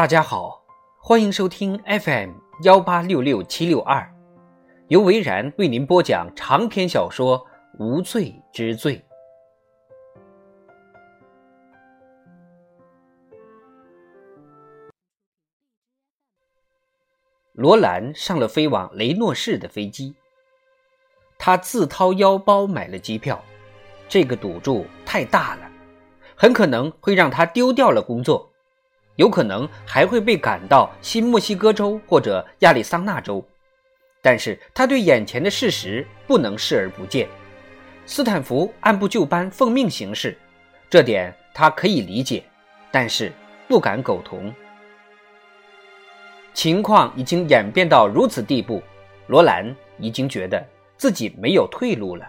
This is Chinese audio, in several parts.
大家好，欢迎收听 FM 幺八六六七六二，由维然为您播讲长篇小说《无罪之罪》。罗兰上了飞往雷诺市的飞机，他自掏腰包买了机票，这个赌注太大了，很可能会让他丢掉了工作。有可能还会被赶到新墨西哥州或者亚利桑那州，但是他对眼前的事实不能视而不见。斯坦福按部就班奉命行事，这点他可以理解，但是不敢苟同。情况已经演变到如此地步，罗兰已经觉得自己没有退路了。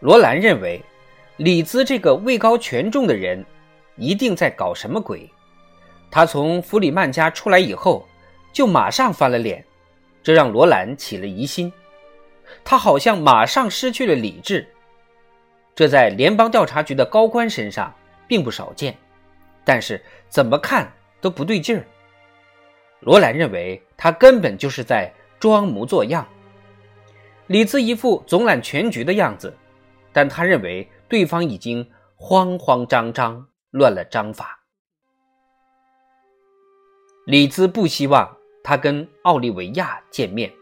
罗兰认为，李兹这个位高权重的人一定在搞什么鬼。他从弗里曼家出来以后，就马上翻了脸，这让罗兰起了疑心。他好像马上失去了理智，这在联邦调查局的高官身上并不少见，但是怎么看都不对劲儿。罗兰认为他根本就是在装模作样，李兹一副总揽全局的样子，但他认为对方已经慌慌张张，乱了章法。李兹不希望他跟奥利维亚见面，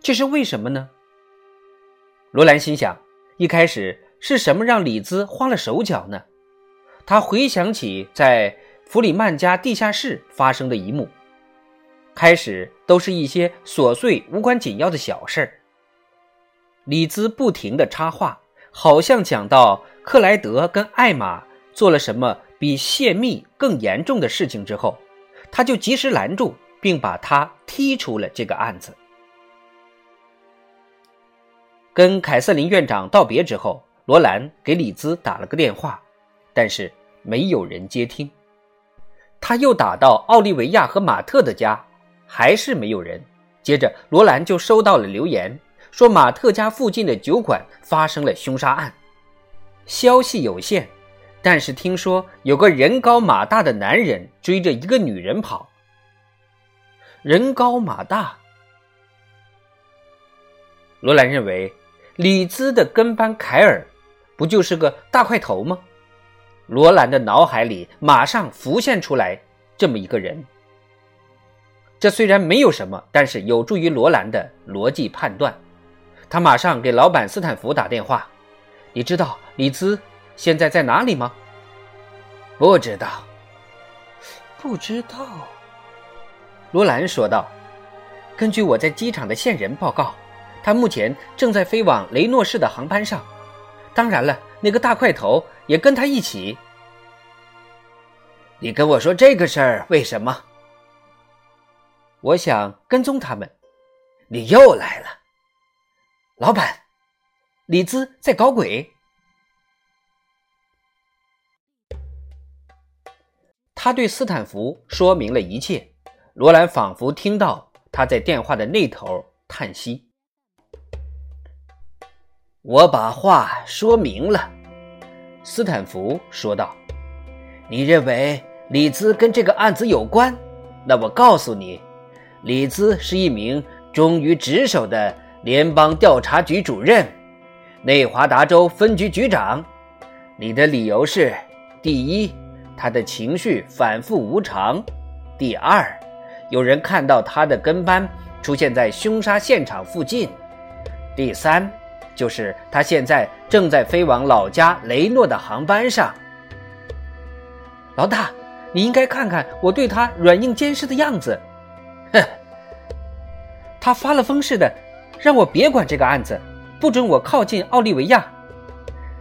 这是为什么呢？罗兰心想，一开始是什么让李兹慌了手脚呢？他回想起在弗里曼家地下室发生的一幕，开始都是一些琐碎无关紧要的小事儿。李兹不停的插话，好像讲到克莱德跟艾玛做了什么比泄密更严重的事情之后。他就及时拦住，并把他踢出了这个案子。跟凯瑟琳院长道别之后，罗兰给李兹打了个电话，但是没有人接听。他又打到奥利维亚和马特的家，还是没有人。接着，罗兰就收到了留言，说马特家附近的酒馆发生了凶杀案。消息有限。但是听说有个人高马大的男人追着一个女人跑。人高马大，罗兰认为李兹的跟班凯尔不就是个大块头吗？罗兰的脑海里马上浮现出来这么一个人。这虽然没有什么，但是有助于罗兰的逻辑判断。他马上给老板斯坦福打电话：“你知道李兹？”现在在哪里吗？不知道，不知道。罗兰说道：“根据我在机场的线人报告，他目前正在飞往雷诺市的航班上。当然了，那个大块头也跟他一起。你跟我说这个事儿为什么？我想跟踪他们。你又来了，老板，李兹在搞鬼。”他对斯坦福说明了一切，罗兰仿佛听到他在电话的那头叹息。我把话说明了，斯坦福说道：“你认为李兹跟这个案子有关？那我告诉你，李兹是一名忠于职守的联邦调查局主任，内华达州分局局长。你的理由是，第一。”他的情绪反复无常。第二，有人看到他的跟班出现在凶杀现场附近。第三，就是他现在正在飞往老家雷诺的航班上。老大，你应该看看我对他软硬兼施的样子。哼，他发了疯似的，让我别管这个案子，不准我靠近奥利维亚。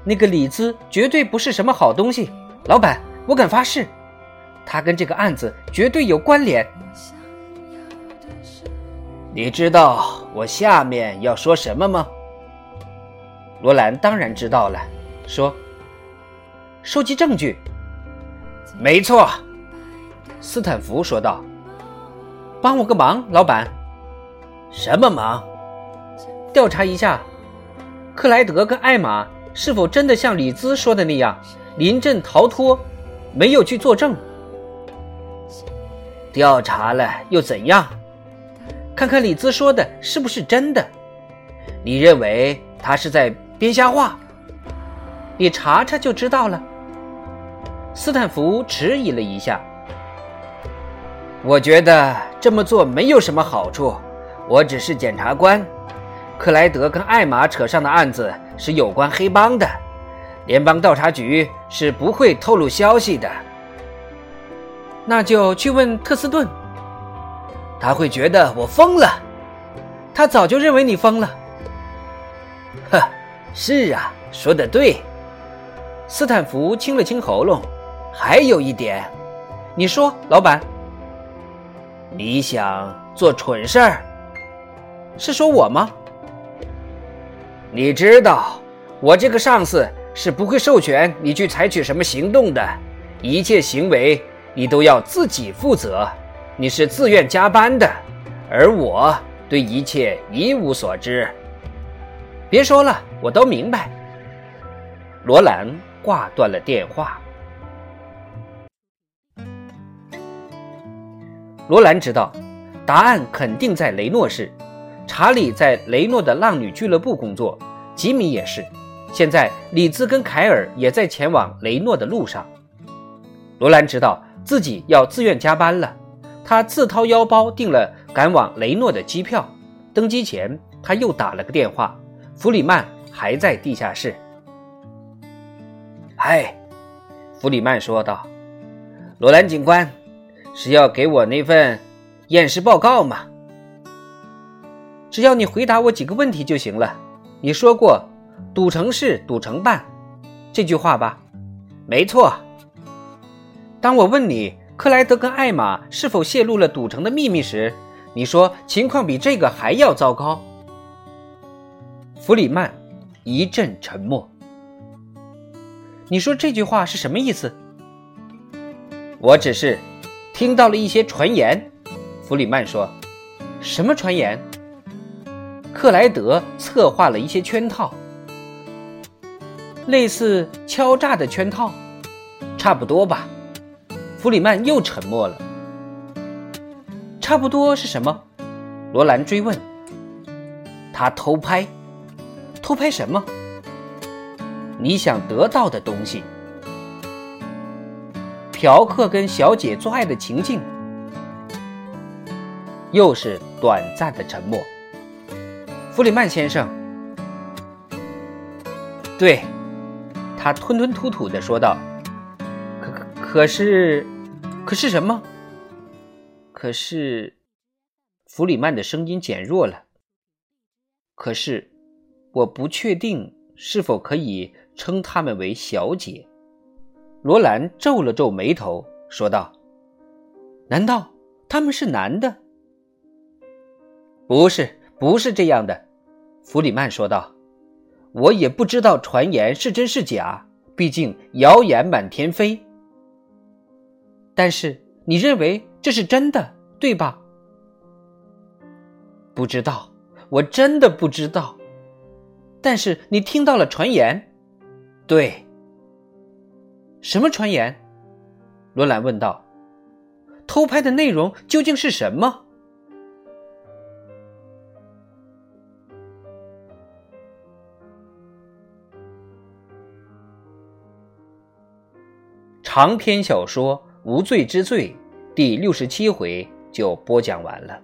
那个李兹绝对不是什么好东西，老板。我敢发誓，他跟这个案子绝对有关联。你知道我下面要说什么吗？罗兰当然知道了，说：“收集证据。”没错，斯坦福说道：“帮我个忙，老板。”什么忙？调查一下，克莱德跟艾玛是否真的像李兹说的那样临阵逃脱。没有去作证。调查了又怎样？看看李兹说的是不是真的？你认为他是在编瞎话？你查查就知道了。斯坦福迟疑了一下，我觉得这么做没有什么好处。我只是检察官，克莱德跟艾玛扯上的案子是有关黑帮的，联邦调查局是不会透露消息的。那就去问特斯顿，他会觉得我疯了。他早就认为你疯了。呵，是啊，说的对。斯坦福清了清喉咙，还有一点，你说，老板，你想做蠢事儿？是说我吗？你知道，我这个上司是不会授权你去采取什么行动的，一切行为你都要自己负责。你是自愿加班的，而我对一切一无所知。别说了，我都明白。罗兰挂断了电话。罗兰知道，答案肯定在雷诺市。查理在雷诺的浪女俱乐部工作，吉米也是。现在李兹跟凯尔也在前往雷诺的路上。罗兰知道自己要自愿加班了，他自掏腰包订了赶往雷诺的机票。登机前，他又打了个电话，弗里曼还在地下室。嗨，弗里曼说道：“罗兰警官，是要给我那份验尸报告吗？”只要你回答我几个问题就行了。你说过“赌城事赌城办”这句话吧？没错。当我问你克莱德跟艾玛是否泄露了赌城的秘密时，你说情况比这个还要糟糕。弗里曼一阵沉默。你说这句话是什么意思？我只是听到了一些传言。弗里曼说：“什么传言？”克莱德策划了一些圈套，类似敲诈的圈套，差不多吧。弗里曼又沉默了。差不多是什么？罗兰追问。他偷拍，偷拍什么？你想得到的东西。嫖客跟小姐做爱的情境。又是短暂的沉默。弗里曼先生，对，他吞吞吐吐的说道。可可可是，可是什么？可是，弗里曼的声音减弱了。可是，我不确定是否可以称他们为小姐。罗兰皱了皱眉头，说道：“难道他们是男的？”不是，不是这样的。弗里曼说道：“我也不知道传言是真是假，毕竟谣言满天飞。但是你认为这是真的，对吧？”不知道，我真的不知道。但是你听到了传言，对？什么传言？罗兰问道。偷拍的内容究竟是什么？长篇小说《无罪之罪》第六十七回就播讲完了。